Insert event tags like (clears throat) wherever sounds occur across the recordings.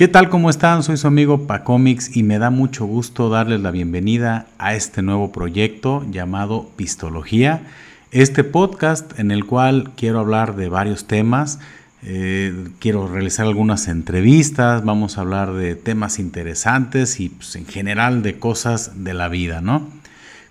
¿Qué tal? ¿Cómo están? Soy su amigo Pacomics y me da mucho gusto darles la bienvenida a este nuevo proyecto llamado Pistología. Este podcast en el cual quiero hablar de varios temas, eh, quiero realizar algunas entrevistas, vamos a hablar de temas interesantes y pues, en general de cosas de la vida, ¿no?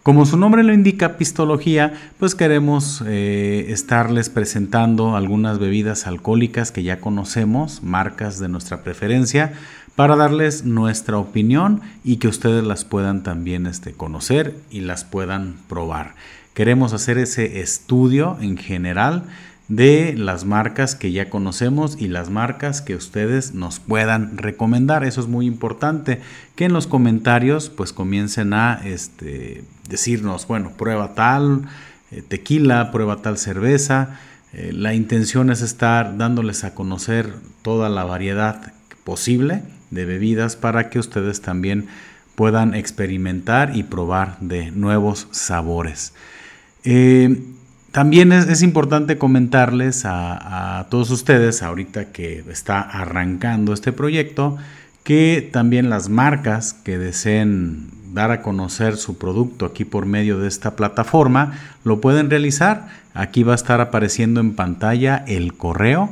Como su nombre lo indica, pistología, pues queremos eh, estarles presentando algunas bebidas alcohólicas que ya conocemos, marcas de nuestra preferencia, para darles nuestra opinión y que ustedes las puedan también este, conocer y las puedan probar. Queremos hacer ese estudio en general de las marcas que ya conocemos y las marcas que ustedes nos puedan recomendar. Eso es muy importante, que en los comentarios pues comiencen a este, decirnos, bueno, prueba tal eh, tequila, prueba tal cerveza. Eh, la intención es estar dándoles a conocer toda la variedad posible de bebidas para que ustedes también puedan experimentar y probar de nuevos sabores. Eh, también es, importante comentarles a, todos ustedes, ahorita que está arrancando este proyecto, que también las marcas que deseen dar a conocer su producto aquí por medio de esta plataforma, lo pueden realizar. Aquí va a estar apareciendo en pantalla el correo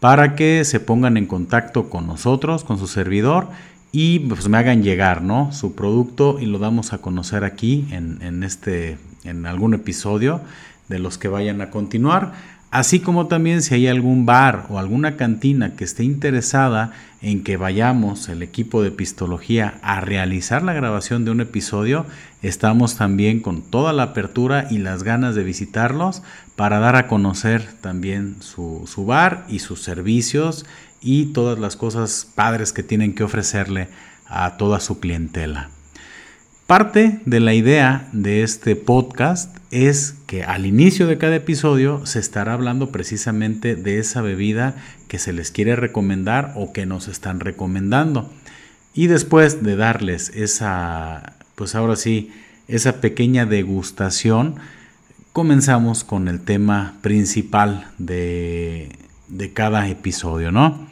para que se pongan en contacto con nosotros, con su servidor y pues me hagan llegar ¿no? su producto y lo damos a conocer aquí en, en, este, en algún episodio de los que vayan a continuar, así como también si hay algún bar o alguna cantina que esté interesada en que vayamos el equipo de pistología a realizar la grabación de un episodio, estamos también con toda la apertura y las ganas de visitarlos para dar a conocer también su, su bar y sus servicios y todas las cosas padres que tienen que ofrecerle a toda su clientela. Parte de la idea de este podcast es que al inicio de cada episodio se estará hablando precisamente de esa bebida que se les quiere recomendar o que nos están recomendando. Y después de darles esa, pues ahora sí, esa pequeña degustación, comenzamos con el tema principal de, de cada episodio, ¿no?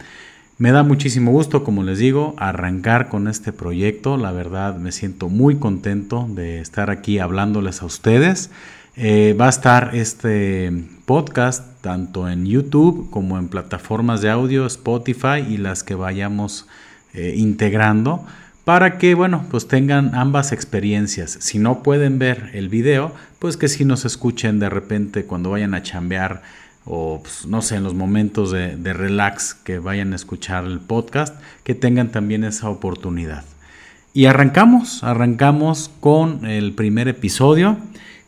Me da muchísimo gusto, como les digo, arrancar con este proyecto. La verdad me siento muy contento de estar aquí hablándoles a ustedes. Eh, va a estar este podcast tanto en YouTube como en plataformas de audio, Spotify y las que vayamos eh, integrando para que, bueno, pues tengan ambas experiencias. Si no pueden ver el video, pues que si nos escuchen de repente cuando vayan a chambear o pues, no sé, en los momentos de, relax que vayan a escuchar el podcast, que tengan también esa oportunidad. Y arrancamos, arrancamos con el primer episodio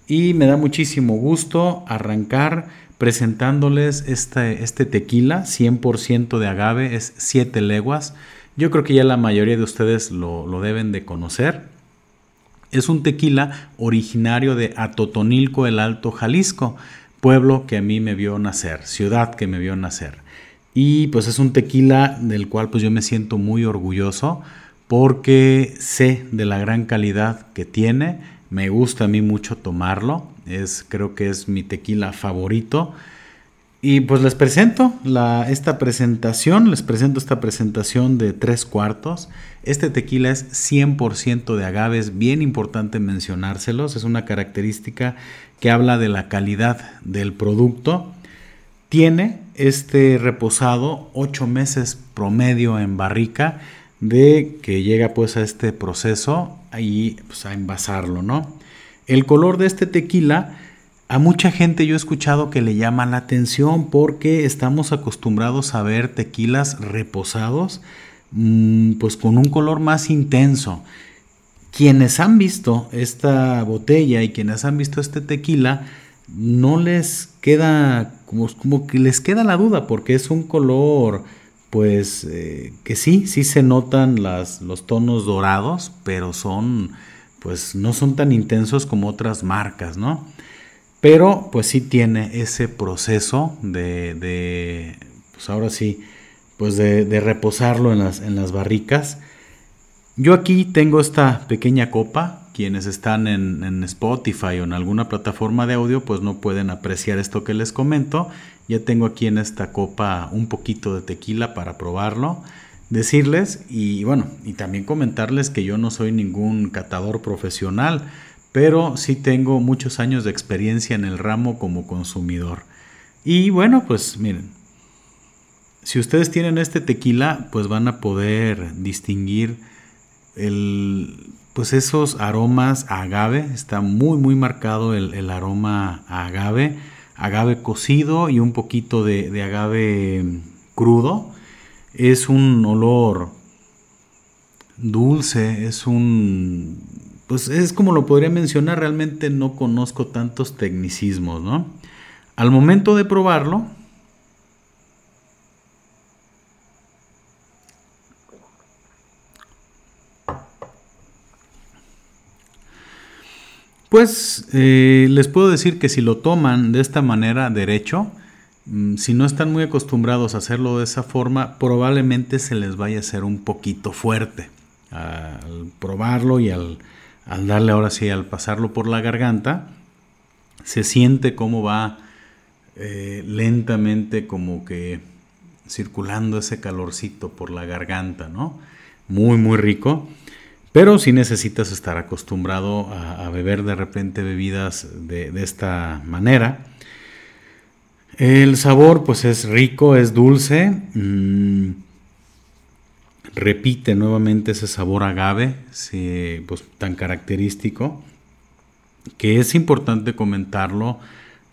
y me da muchísimo gusto arrancar presentándoles este, este tequila 100% de agave, es 7 leguas. Yo creo que ya la mayoría de ustedes lo, lo deben de conocer. Es un tequila originario de Atotonilco, el Alto Jalisco pueblo que a mí me vio nacer, ciudad que me vio nacer. Y pues es un tequila del cual pues yo me siento muy orgulloso porque sé de la gran calidad que tiene, me gusta a mí mucho tomarlo, es creo que es mi tequila favorito. Y pues les presento esta presentación, les presento esta presentación de tres cuartos. Este tequila es 100% de agave, es bien importante mencionárselos, es una característica que habla de la calidad del producto. Tiene este reposado 8 meses promedio en barrica de que llega pues a este proceso y pues, a envasarlo, ¿no? El color de este tequila a mucha gente yo he escuchado que le llama la atención porque estamos acostumbrados a ver tequilas reposados mm, pues con un color más intenso quienes han visto esta botella y quienes han visto este tequila, no les queda como, que les queda la duda porque es un color pues eh, que sí, sí se notan los tonos dorados, pero son pues no son tan intensos como otras marcas, ¿no? Pero pues sí tiene ese proceso de, de pues ahora sí, pues de, de reposarlo en las, en las barricas yo aquí tengo esta pequeña copa. Quienes están en, Spotify o en alguna plataforma de audio, pues no pueden apreciar esto que les comento. Ya tengo aquí en esta copa un poquito de tequila para probarlo. decirles y bueno, y también comentarles que yo no soy ningún catador profesional, pero sí tengo muchos años de experiencia en el ramo como consumidor. Y bueno, pues miren, si ustedes tienen este tequila, pues van a poder distinguir el, pues esos aromas a agave. Está muy, muy marcado el, aroma a agave. Agave cocido y un poquito de, de agave crudo. Es un olor dulce, es un... Pues es como lo podría mencionar, realmente no conozco tantos tecnicismos, ¿no? Al momento de probarlo, Pues eh, les puedo decir que si lo toman de esta manera derecho, mm, si no están muy acostumbrados a hacerlo de esa forma, probablemente se les vaya a hacer un poquito fuerte. Al probarlo y al, darle ahora sí, al pasarlo por la garganta, se siente cómo va eh, lentamente como que circulando ese calorcito por la garganta, ¿no? Muy, muy rico. Pero si necesitas estar acostumbrado a, beber de repente bebidas de, esta manera. El sabor pues es rico, es dulce. Mm, repite nuevamente ese sabor agave, pues, tan característico, que es importante comentarlo.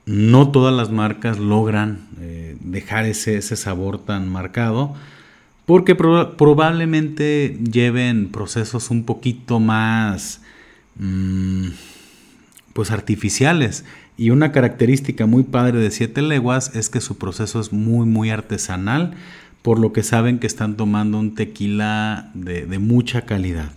No todas las marcas logran eh, dejar ese, ese sabor tan marcado porque probablemente lleven procesos un poquito más mm, pues artificiales y una característica muy padre de Siete Leguas es que su proceso es muy muy artesanal por lo que saben que están tomando un tequila de, de mucha calidad.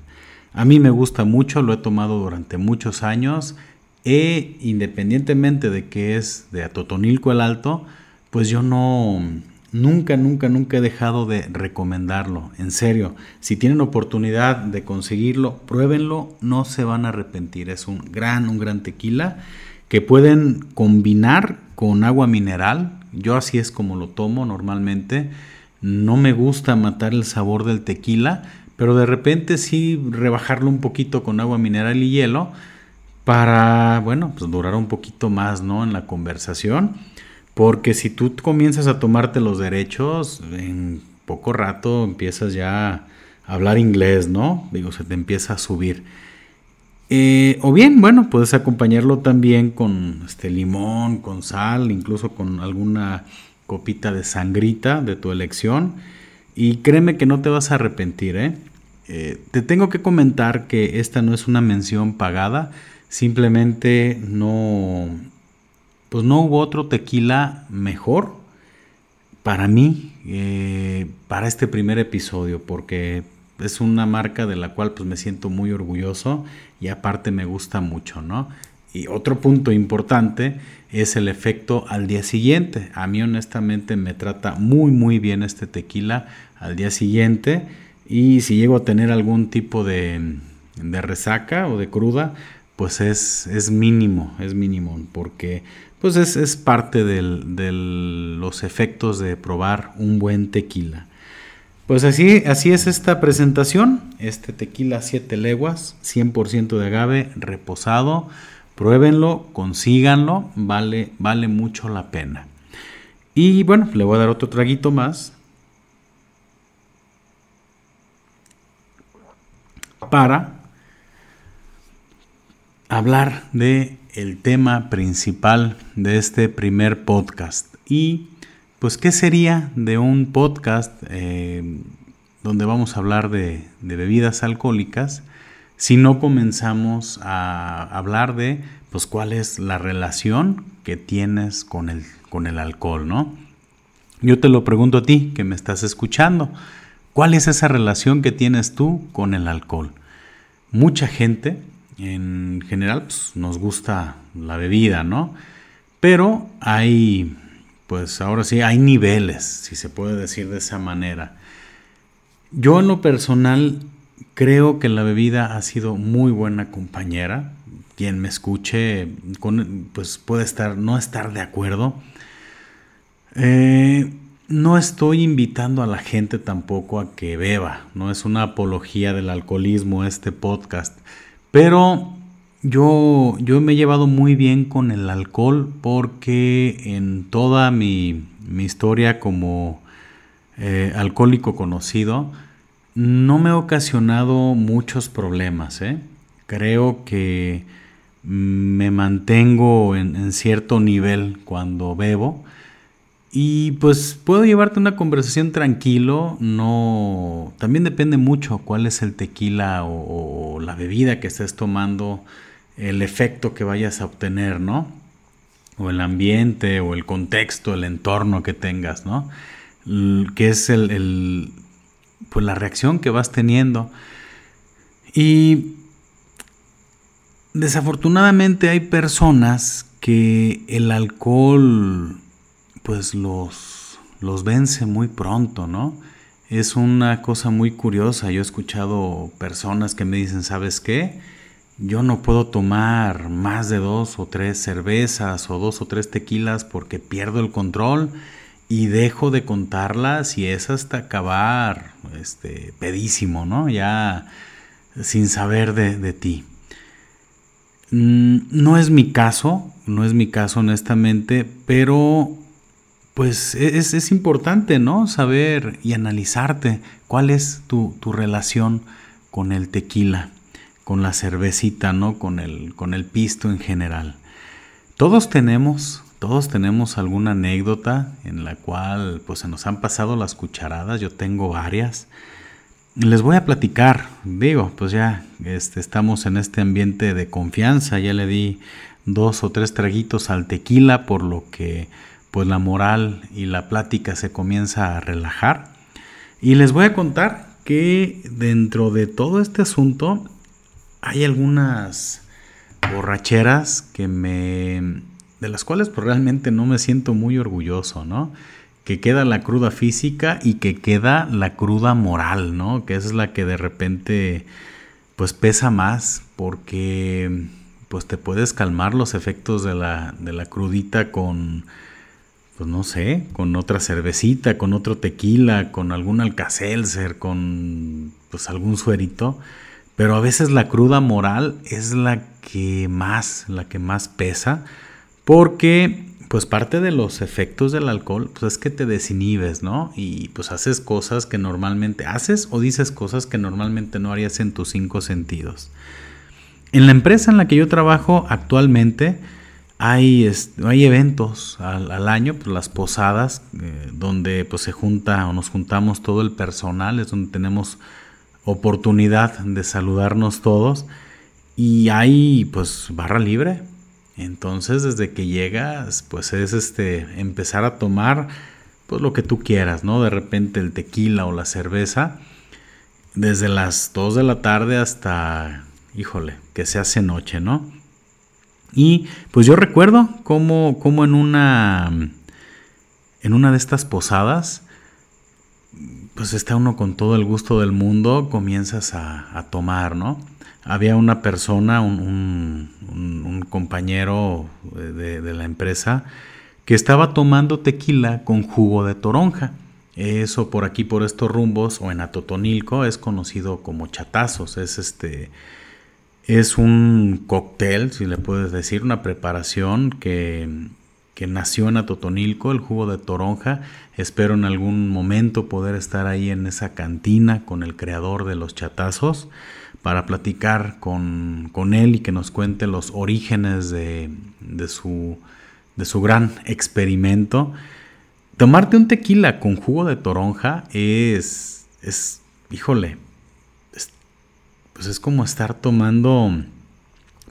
A mí me gusta mucho, lo he tomado durante muchos años e independientemente de que es de Atotonilco el Alto, pues yo no, Nunca, nunca, nunca he dejado de recomendarlo. En serio, si tienen oportunidad de conseguirlo, pruébenlo, no se van a arrepentir. Es un gran, un gran tequila que pueden combinar con agua mineral. Yo así es como lo tomo normalmente. No me gusta matar el sabor del tequila, pero de repente sí rebajarlo un poquito con agua mineral y hielo para, bueno, pues durar un poquito más, ¿no? En la conversación porque si tú comienzas a tomarte los derechos, en poco rato empiezas ya a hablar inglés, ¿no? Digo, se te empieza a subir. Eh, o bien, bueno, puedes acompañarlo también con este limón, con sal, incluso con alguna copita de sangrita de tu elección. Y créeme que no te vas a arrepentir, ¿eh? Eh, te tengo que comentar que esta no es una mención pagada, simplemente no, pues no hubo otro tequila mejor para mí, eh, para este primer episodio, porque es una marca de la cual pues me siento muy orgulloso y aparte me gusta mucho, ¿no? Y otro punto importante es el efecto al día siguiente. A mí honestamente me trata muy muy bien este tequila al día siguiente y si llego a tener algún tipo de, de resaca o de cruda, pues es, es mínimo, es mínimo, porque pues es, parte de los efectos de probar un buen tequila. Pues así, así es esta presentación, este tequila 7 leguas, 100% de agave, reposado, pruébenlo, consíganlo, vale, vale mucho la pena. Y bueno, le voy a dar otro traguito más. Para hablar de el tema principal de este primer podcast. Y pues, ¿qué sería de un podcast eh, donde vamos a hablar de, bebidas alcohólicas si no comenzamos a hablar de pues cuál es la relación que tienes con el, con el alcohol, ¿no? Yo te lo pregunto a ti que me estás escuchando. ¿Cuál es esa relación que tienes tú con el alcohol? Mucha gente en general pues, nos gusta la bebida, ¿no? Pero hay, pues ahora sí, hay niveles, si se puede decir de esa manera. Yo en lo personal creo que la bebida ha sido muy buena compañera. Quien me escuche, pues puede estar, no estar de acuerdo. Eh, no estoy invitando a la gente tampoco a que beba, no es una apología del alcoholismo este podcast, pero yo, yo me he llevado muy bien con el alcohol porque en toda mi, historia como eh, alcohólico conocido, no me ha ocasionado muchos problemas. ¿eh? Creo que me mantengo en, cierto nivel cuando bebo. Y pues puedo llevarte una conversación tranquilo, no... También depende mucho cuál es el tequila o, la bebida que estés tomando, el efecto que vayas a obtener, ¿no? O el ambiente, o el contexto, el entorno que tengas, ¿no? que es el, pues la reacción que vas teniendo. Y desafortunadamente hay personas que el alcohol pues los, los vence muy pronto, ¿no? Es una cosa muy curiosa. Yo he escuchado personas que me dicen, ¿sabes qué? Yo no puedo tomar más de dos o tres cervezas o dos o tres tequilas porque pierdo el control y dejo de contarlas y es hasta acabar este, pedísimo, ¿no? Ya sin saber de, ti. Mm, no es mi caso, no es mi caso honestamente, pero pues es, es importante, ¿no? Saber y analizarte cuál es tu, tu, relación con el tequila, con la cervecita, ¿no? Con el, con el pisto en general. Todos tenemos todos tenemos alguna anécdota en la cual pues se nos han pasado las cucharadas, yo tengo varias. Les voy a platicar, digo, pues ya este, estamos en este ambiente de confianza, ya le di dos o tres traguitos al tequila, por lo que pues la moral y la plática se comienza a relajar. Y les voy a contar que dentro de todo este asunto hay algunas borracheras que me de las cuales pues, realmente no me siento muy orgulloso, ¿no? Que queda la cruda física y que queda la cruda moral, ¿no? Que es la que de repente pues pesa más porque pues te puedes calmar los efectos de la, de la crudita con, pues no sé, con otra cervecita, con otro tequila, con algún alcacelser, con pues algún suerito. Pero a veces la cruda moral es la que más, la que más pesa porque pues parte de los efectos del alcohol pues es que te desinhibes, ¿no? Y pues haces cosas que normalmente haces o dices cosas que normalmente no harías en tus cinco sentidos. En la empresa en la que yo trabajo actualmente hay, hay eventos al, año, pues las posadas, eh, donde pues se junta o nos juntamos todo el personal, es donde tenemos oportunidad de saludarnos todos y hay pues barra libre, entonces, desde que llegas, pues es este empezar a tomar pues lo que tú quieras, ¿no? De repente el tequila o la cerveza desde las 2 de la tarde hasta, híjole, que se hace noche, ¿no? Y pues yo recuerdo cómo, cómo en una en una de estas posadas pues está uno con todo el gusto del mundo, comienzas a, a tomar, ¿no? había una persona, un, compañero de, la empresa, que estaba tomando tequila con jugo de toronja. Eso por aquí, por estos rumbos, o en Atotonilco, es conocido como chatazos. Es este. Es un cóctel, si le puedes decir, una preparación que, que nació en Atotonilco, el jugo de toronja. Espero en algún momento poder estar ahí en esa cantina con el creador de los chatazos para platicar con, él y que nos cuente los orígenes de, su, de su gran experimento. Tomarte un tequila con jugo de toronja es, es híjole, pues es como estar tomando,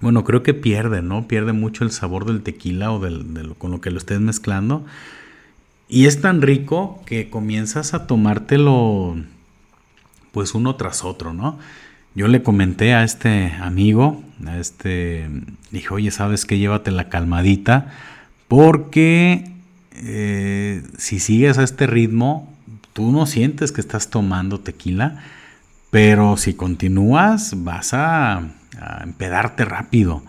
bueno, creo que pierde, ¿no? Pierde mucho el sabor del tequila o del, con lo que lo estés mezclando. Y es tan rico que comienzas a tomártelo, pues uno tras otro, ¿no? Yo le comenté a este amigo, a este, dije, oye, ¿sabes qué? Llévate la calmadita, porque eh, si sigues a este ritmo, tú no sientes que estás tomando tequila, pero si continúas, vas a, empedarte rápido.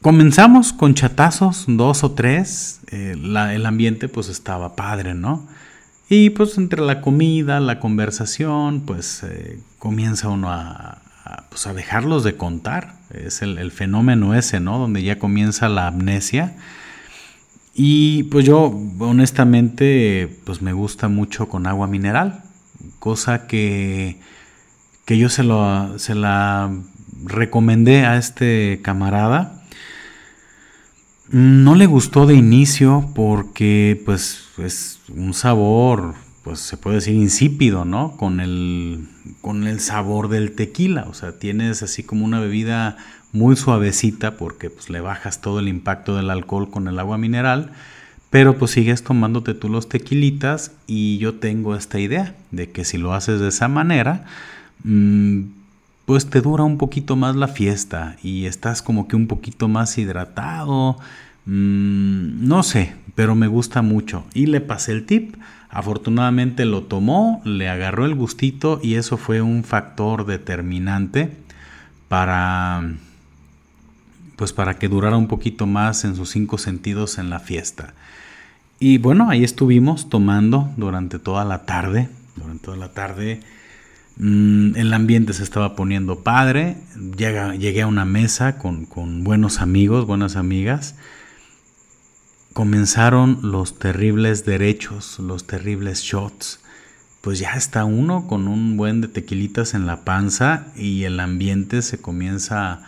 comenzamos con chatazos, dos o tres. Eh, el ambiente pues estaba padre, ¿no? Y pues entre la comida, la conversación, pues eh, comienza uno a, pues, a, dejarlos de contar. Es el, el, fenómeno ese, ¿no? Donde ya comienza la amnesia. Y pues yo honestamente pues me gusta mucho con agua mineral, cosa que, que yo se, lo, se la recomendé a este camarada. No le gustó de inicio porque pues es un sabor, pues se puede decir insípido, ¿no? Con el, con el sabor del tequila, o sea, tienes así como una bebida muy suavecita porque pues le bajas todo el impacto del alcohol con el agua mineral, pero pues sigues tomándote tú los tequilitas y yo tengo esta idea de que si lo haces de esa manera, mmm, pues te dura un poquito más la fiesta y estás como que un poquito más hidratado. Mm, no sé, pero me gusta mucho. Y le pasé el tip. Afortunadamente lo tomó, le agarró el gustito y eso fue un factor determinante para pues para que durara un poquito más en sus cinco sentidos en la fiesta. Y bueno, ahí estuvimos tomando durante toda la tarde, durante toda la tarde Mm, el ambiente se estaba poniendo padre. llegué a una mesa con, buenos amigos, buenas amigas. Comenzaron los terribles derechos, los terribles shots. Pues ya está uno con un buen de tequilitas en la panza y el ambiente se comienza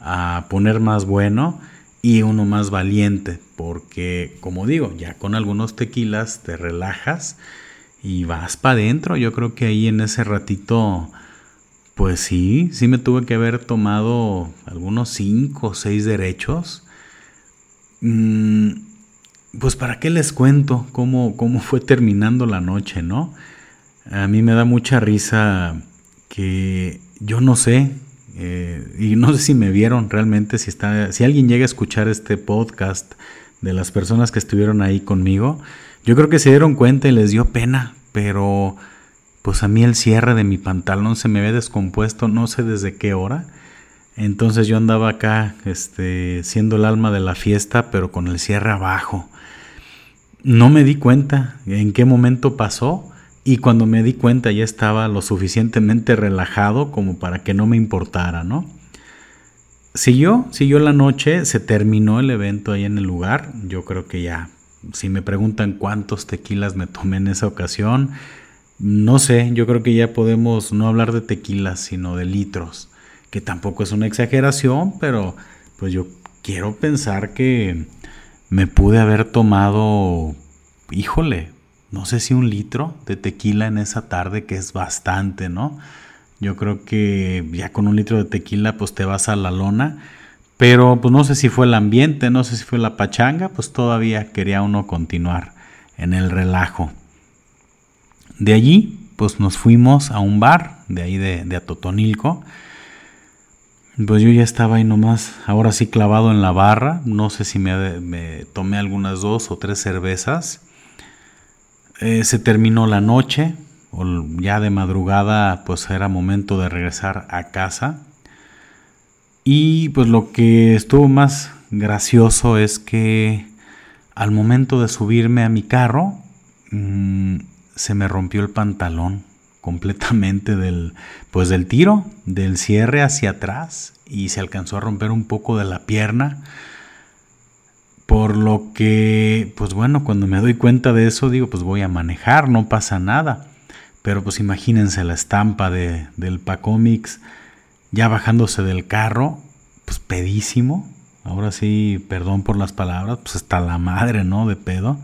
a poner más bueno y uno más valiente. Porque, como digo, ya con algunos tequilas te relajas y vas para adentro. Yo creo que ahí en ese ratito, pues sí, sí me tuve que haber tomado algunos cinco o seis derechos. Mm, pues para qué les cuento cómo, cómo fue terminando la noche, ¿no? A mí me da mucha risa que yo no sé, eh, y no sé si me vieron realmente, si, está, si alguien llega a escuchar este podcast de las personas que estuvieron ahí conmigo, yo creo que se dieron cuenta y les dio pena, pero pues a mí el cierre de mi pantalón se me había descompuesto no sé desde qué hora. Entonces yo andaba acá, este, siendo el alma de la fiesta, pero con el cierre abajo. No me di cuenta en qué momento pasó y cuando me di cuenta ya estaba lo suficientemente relajado como para que no me importara, ¿no? Siguió, siguió la noche, se terminó el evento ahí en el lugar. Yo creo que ya si me preguntan cuántos tequilas me tomé en esa ocasión, no sé, yo creo que ya podemos no hablar de tequilas, sino de litros, que tampoco es una exageración, pero pues yo quiero pensar que me pude haber tomado, híjole, no sé si un litro de tequila en esa tarde, que es bastante, ¿no? Yo creo que ya con un litro de tequila pues te vas a la lona pero pues no sé si fue el ambiente, no sé si fue la pachanga, pues todavía quería uno continuar en el relajo. De allí, pues nos fuimos a un bar, de ahí de, de Atotonilco. Pues yo ya estaba ahí nomás, ahora sí clavado en la barra. No sé si me, tomé algunas dos o tres cervezas. Eh, se terminó la noche, o ya de madrugada, pues era momento de regresar a casa. Y pues lo que estuvo más gracioso es que al momento de subirme a mi carro, mm, se me rompió el pantalón completamente del pues del tiro, del cierre hacia atrás y se alcanzó a romper un poco de la pierna. Por lo que, pues bueno, cuando me doy cuenta de eso, digo, pues voy a manejar, no pasa nada. Pero pues imagínense la estampa de, del Pacomix ya bajándose del carro, pues pedísimo. Ahora sí, perdón por las palabras, pues está la madre, ¿no? De pedo.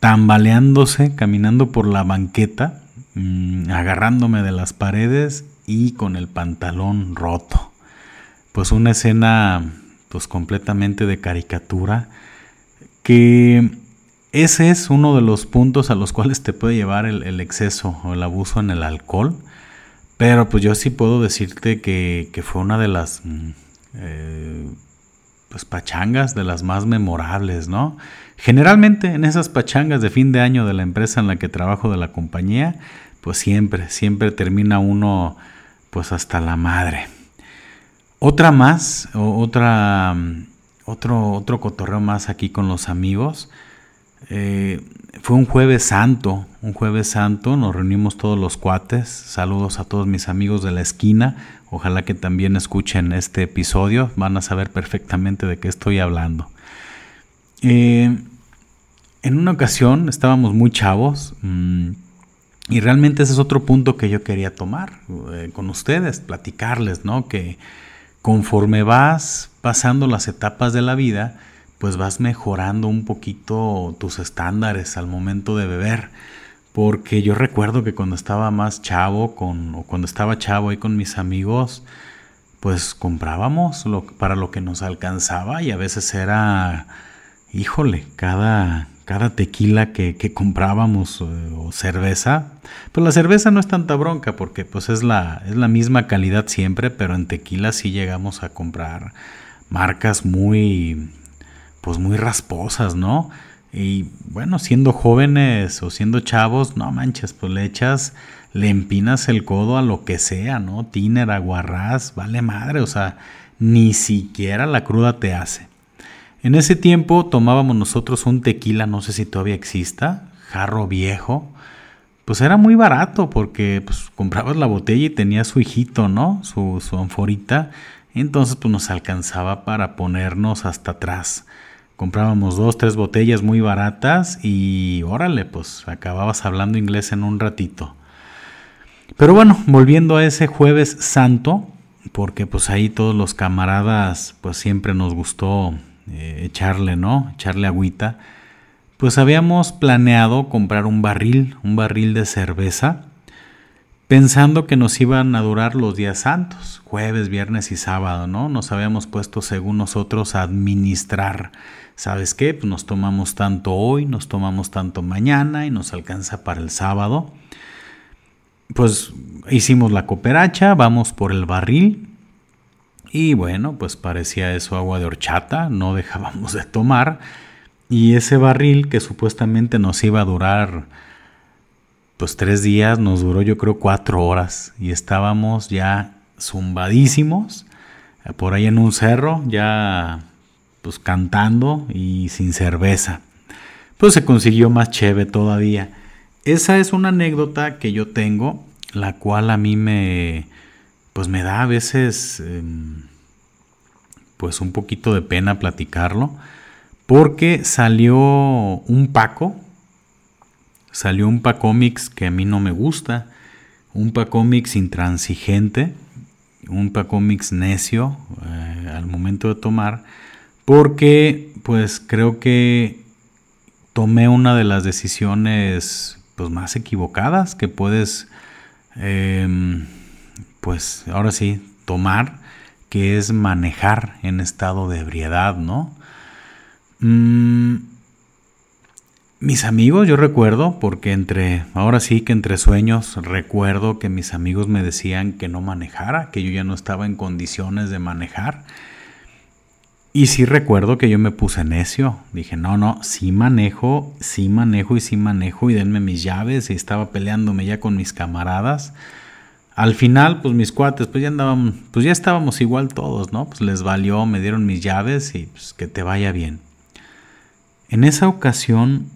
Tambaleándose, caminando por la banqueta, mm, agarrándome de las paredes y con el pantalón roto. Pues una escena, pues completamente de caricatura, que ese es uno de los puntos a los cuales te puede llevar el, exceso o el abuso en el alcohol pero pues yo sí puedo decirte que, fue una de las mm, eh, pues pachangas de las más memorables, ¿no? Generalmente en esas pachangas de fin de año de la empresa en la que trabajo de la compañía, pues siempre, siempre termina uno pues hasta la madre. Otra más, otra, otro, otro cotorreo más aquí con los amigos. Eh, fue un jueves santo, un jueves santo, nos reunimos todos los cuates, saludos a todos mis amigos de la esquina, ojalá que también escuchen este episodio, van a saber perfectamente de qué estoy hablando. Eh, en una ocasión estábamos muy chavos mm, y realmente ese es otro punto que yo quería tomar eh, con ustedes, platicarles, ¿no? Que conforme vas pasando las etapas de la vida, pues vas mejorando un poquito tus estándares al momento de beber. Porque yo recuerdo que cuando estaba más chavo, con, o cuando estaba chavo ahí con mis amigos, pues comprábamos lo, para lo que nos alcanzaba y a veces era, híjole, cada, cada tequila que, comprábamos eh, o cerveza, pues la cerveza no es tanta bronca porque pues es la, es la misma calidad siempre, pero en tequila sí llegamos a comprar marcas muy, pues muy rasposas, ¿no? Y bueno, siendo jóvenes o siendo chavos, no manches, pues le echas, le empinas el codo a lo que sea, ¿no? Tiner, aguarrás, vale madre, o sea, ni siquiera la cruda te hace. En ese tiempo tomábamos nosotros un tequila, no sé si todavía exista, jarro viejo. Pues era muy barato porque pues, comprabas la botella y tenía su hijito, ¿no? Su, su anforita. Entonces pues nos alcanzaba para ponernos hasta atrás comprábamos dos, tres botellas muy baratas y órale, pues acababas hablando inglés en un ratito. Pero bueno, volviendo a ese jueves santo, porque pues ahí todos los camaradas pues siempre nos gustó eh, echarle, ¿no? Echarle agüita. Pues habíamos planeado comprar un barril, un barril de cerveza, pensando que nos iban a durar los días santos, jueves, viernes y sábado, ¿no? Nos habíamos puesto según nosotros a administrar ¿sabes qué? Pues nos tomamos tanto hoy, nos tomamos tanto mañana y nos alcanza para el sábado. Pues hicimos la cooperacha, vamos por el barril y bueno, pues parecía eso agua de horchata, no (laughs) dejábamos de tomar y ese barril que supuestamente nos iba a durar pues tres días, nos duró yo creo cuatro horas y estábamos ya zumbadísimos por ahí en un cerro, ya pues cantando y sin cerveza. Pues se consiguió más cheve todavía. Esa es una anécdota que yo tengo, la cual a mí me, pues me da a veces, em, pues un poquito de pena platicarlo, porque salió un Paco, salió un Pacómix que a mí no me gusta, un Pacómix intransigente, un Pacómix necio eh, al momento de tomar, porque pues creo que tomé una de las decisiones pues más equivocadas que puedes em, pues ahora sí tomar que es manejar en estado de ebriedad no mm, mis amigos yo recuerdo porque entre ahora sí que entre sueños recuerdo que mis amigos me decían que no manejara que yo ya no estaba en condiciones de manejar y sí recuerdo que yo me puse necio. Dije, no, no, sí manejo, sí manejo y sí manejo y denme mis llaves. Y estaba peleándome ya con mis camaradas. Al final, pues mis cuates, pues ya andaban, pues ya estábamos igual todos, ¿no? Pues les valió, me dieron mis llaves y pues que te vaya bien. En esa ocasión,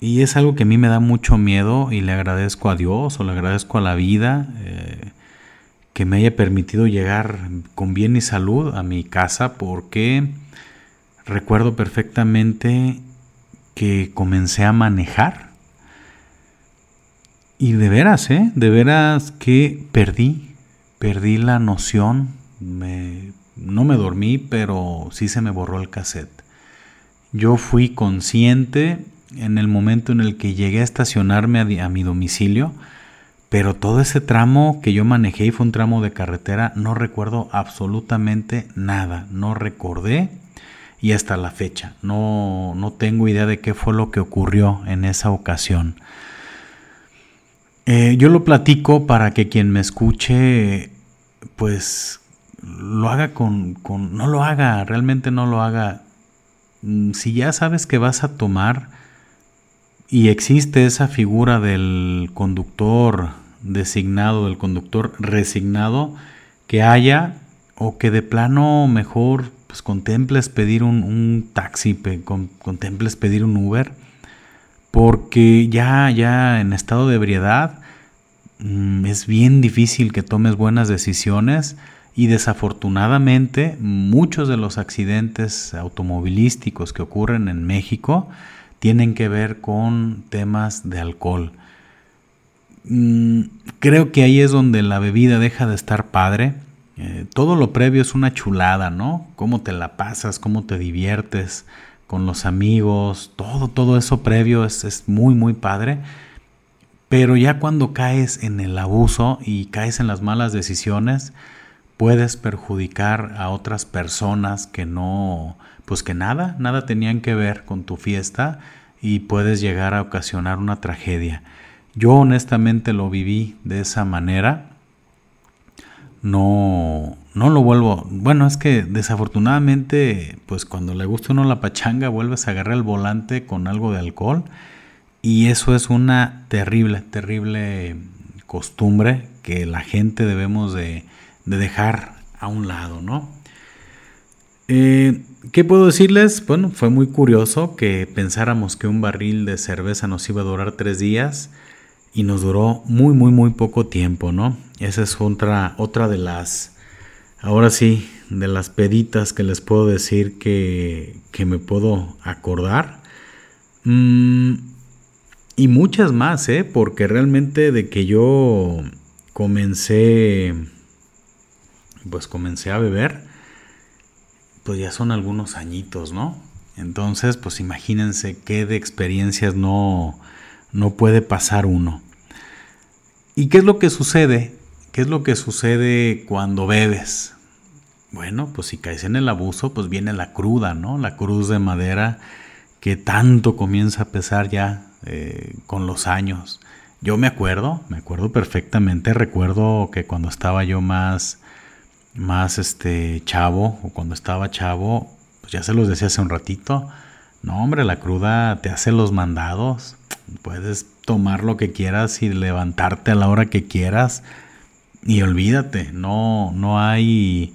y es algo que a mí me da mucho miedo y le agradezco a Dios o le agradezco a la vida, eh, que me haya permitido llegar con bien y salud a mi casa porque recuerdo perfectamente que comencé a manejar y de veras, ¿eh? De veras que perdí, perdí la noción, no me dormí, pero sí se me borró el cassette. Yo fui consciente en el momento en el que llegué a estacionarme a mi domicilio, pero todo ese tramo que yo manejé y fue un tramo de carretera, no recuerdo absolutamente nada, no recordé y hasta la fecha no, no tengo idea de qué fue lo que ocurrió en esa ocasión. Eh, yo lo platico para que quien me escuche, pues lo haga con, con, no lo haga, realmente no lo haga. Mm, si ya sabes que vas a tomar, y existe esa figura del conductor designado, del conductor resignado, que haya o que de plano mejor pues contemples pedir un, taxi, contemples pedir un Uber, porque ya, ya en estado de ebriedad mm, es bien difícil que tomes buenas decisiones y desafortunadamente muchos de los accidentes automovilísticos que ocurren en México tienen que ver con temas de alcohol. Mm, creo que ahí es donde la bebida deja de estar padre. Eh, todo lo previo es una chulada, ¿no? Cómo te la pasas, cómo te diviertes con los amigos, todo, todo eso previo es, es muy, muy padre. Pero ya cuando caes en el abuso y caes en las malas decisiones, puedes perjudicar a otras personas que no, pues que nada, nada tenían que ver con tu fiesta y puedes llegar a ocasionar una tragedia. Yo honestamente lo viví de esa manera. No, no lo vuelvo. Bueno, es que desafortunadamente, pues cuando le gusta uno la pachanga, vuelves a agarrar el volante con algo de alcohol. Y eso es una terrible, terrible costumbre que la gente debemos de, de dejar a un lado, ¿no? Eh, ¿Qué puedo decirles? Bueno, fue muy curioso que pensáramos que un barril de cerveza nos iba a durar tres días y nos duró muy, muy, muy poco tiempo, ¿no? Esa es otra, otra de las, ahora sí, de las peditas que les puedo decir que, que me puedo acordar. Mm, y muchas más, ¿eh? Porque realmente de que yo comencé pues comencé a beber, pues ya son algunos añitos, ¿no? Entonces, pues imagínense qué de experiencias no, no puede pasar uno. ¿Y qué es lo que sucede? ¿Qué es lo que sucede cuando bebes? Bueno, pues si caes en el abuso, pues viene la cruda, ¿no? La cruz de madera que tanto comienza a pesar ya eh, con los años. Yo me acuerdo, me acuerdo perfectamente, recuerdo que cuando estaba yo más, más este chavo o cuando estaba chavo, pues ya se los decía hace un ratito, no hombre, la cruda te hace los mandados, puedes tomar lo que quieras y levantarte a la hora que quieras y olvídate, no no hay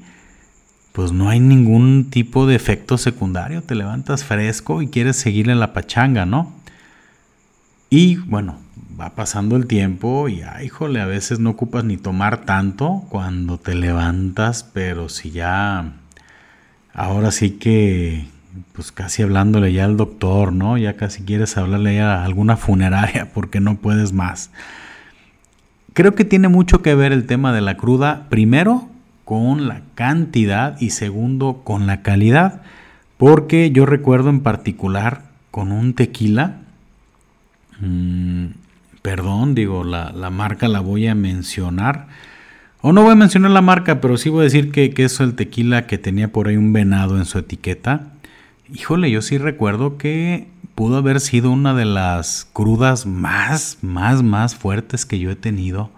pues no hay ningún tipo de efecto secundario, te levantas fresco y quieres seguir en la pachanga, ¿no? Y bueno, va pasando el tiempo y, ay, híjole, a veces no ocupas ni tomar tanto cuando te levantas, pero si ya, ahora sí que, pues casi hablándole ya al doctor, ¿no? Ya casi quieres hablarle ya a alguna funeraria (laughs) porque no puedes más. Creo que tiene mucho que ver el tema de la cruda, primero con la cantidad y segundo con la calidad, porque yo recuerdo en particular con un tequila, mmm, perdón, digo, la, marca la voy a mencionar. O no voy a mencionar la marca, pero sí voy a decir que, que es el tequila que tenía por ahí un venado en su etiqueta. Híjole, yo sí recuerdo que pudo haber sido una de las crudas más, más, más fuertes que yo he tenido.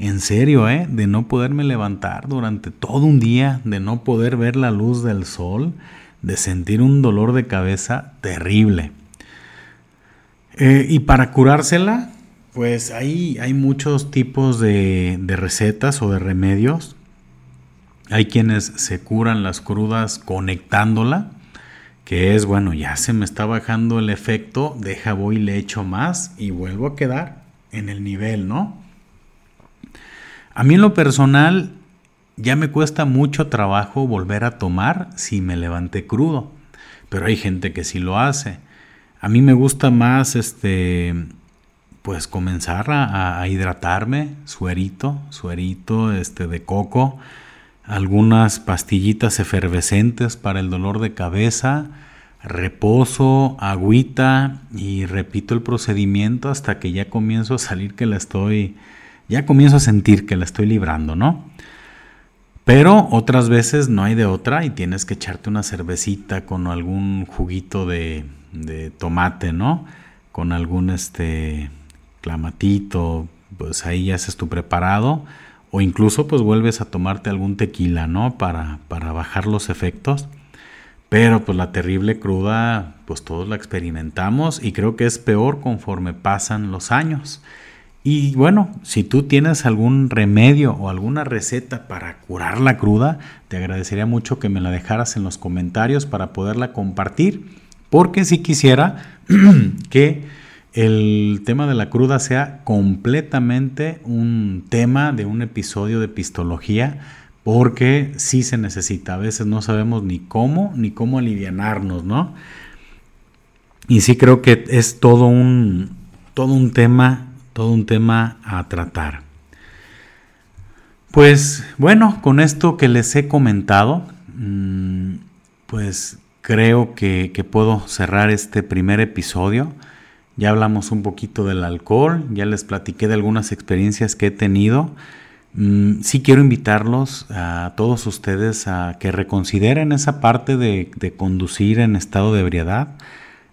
En serio, ¿eh? De no poderme levantar durante todo un día, de no poder ver la luz del sol, de sentir un dolor de cabeza terrible. Eh, y para curársela, pues ahí hay muchos tipos de, recetas o de remedios. Hay quienes se curan las crudas conectándola, que es, bueno, ya se me está bajando el efecto, deja voy le echo más y vuelvo a quedar en el nivel, ¿no? A mí en lo personal ya me cuesta mucho trabajo volver a tomar si me levanté crudo, pero hay gente que sí lo hace. A mí me gusta más este pues comenzar a, hidratarme, suerito, suerito este, de coco, algunas pastillitas efervescentes para el dolor de cabeza, reposo, agüita y repito el procedimiento hasta que ya comienzo a salir que la estoy, ya comienzo a sentir que la estoy librando, ¿no? Pero otras veces no hay de otra y tienes que echarte una cervecita con algún juguito de, tomate, ¿no? Con algún este clamatito, pues ahí haces tu preparado o incluso pues vuelves a tomarte algún tequila, ¿no? Para, para bajar los efectos. Pero pues la terrible cruda, pues todos la experimentamos y creo que es peor conforme pasan los años. Y bueno, si tú tienes algún remedio o alguna receta para curar la cruda, te agradecería mucho que me la dejaras en los comentarios para poderla compartir, porque si quisiera (clears throat) que el tema de la cruda sea completamente un tema de un episodio de pistología, porque sí se necesita. A veces no sabemos ni cómo, ni cómo alivianarnos, ¿no? Y sí creo que es todo un, todo un tema todo un tema a tratar. Pues bueno, con esto que les he comentado, mm, pues creo que, puedo cerrar este primer episodio. Ya hablamos un poquito del alcohol, ya les platiqué de algunas experiencias que he tenido. Mm, sí quiero invitarlos a todos ustedes a que reconsideren esa parte de, de conducir en estado de ebriedad.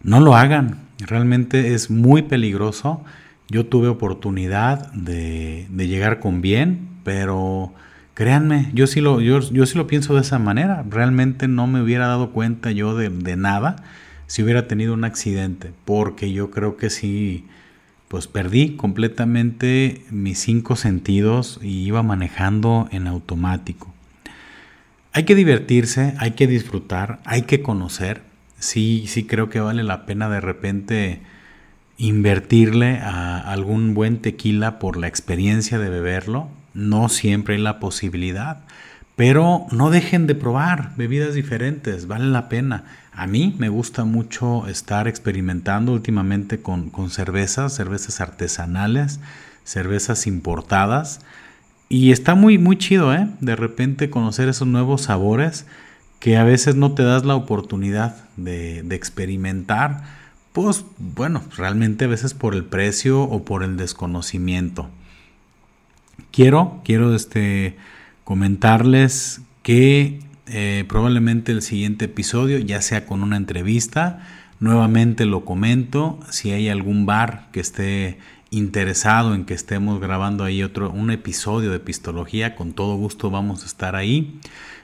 No lo hagan, realmente es muy peligroso yo tuve oportunidad de, llegar con bien, pero créanme, yo sí, lo, yo, sí lo pienso de esa manera. Realmente no me hubiera dado cuenta yo de, nada si hubiera tenido un accidente, porque yo creo que sí, pues perdí completamente mis cinco sentidos y iba manejando en automático. Hay que divertirse, hay que disfrutar, hay que conocer. Sí, sí creo que vale la pena de repente invertirle a algún buen tequila por la experiencia de beberlo. No siempre hay la posibilidad, pero no dejen de probar bebidas diferentes, vale la pena. A mí me gusta mucho estar experimentando últimamente con, cervezas, cervezas artesanales, cervezas importadas. Y está muy, muy chido, ¿eh? De repente conocer esos nuevos sabores que a veces no te das la oportunidad de, de experimentar pues bueno, realmente a veces por el precio o por el desconocimiento. Quiero, quiero este, comentarles que eh, probablemente el siguiente episodio ya sea con una entrevista, nuevamente lo comento, si hay algún bar que esté interesado en que estemos grabando ahí otro un episodio de Pistología, con todo gusto vamos a estar ahí.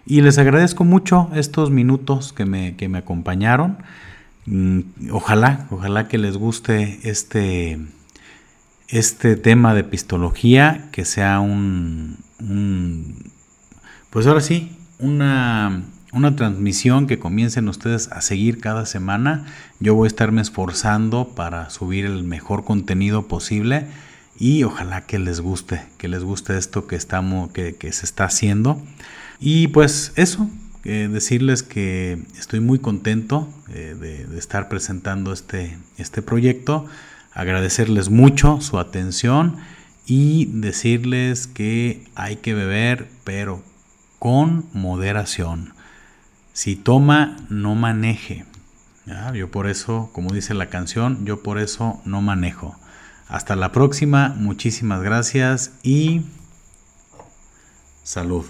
Y les agradezco mucho estos minutos que me, que me acompañaron. Mm, ojalá, ojalá que les guste este, este tema de pistología, que sea un, pues ahora sí, una, una transmisión que comiencen ustedes a seguir cada semana. Yo voy a estarme esforzando para subir el mejor contenido posible y ojalá que les guste, que les guste esto que estamos, que, que se está haciendo. Y pues eso, decirles que estoy muy contento eh, de, estar presentando este, este proyecto, agradecerles mucho su atención y decirles que hay que beber, pero con moderación. Si toma, no maneje. Yo por eso, como dice la canción, yo por eso no manejo. Hasta la próxima, muchísimas gracias y salud.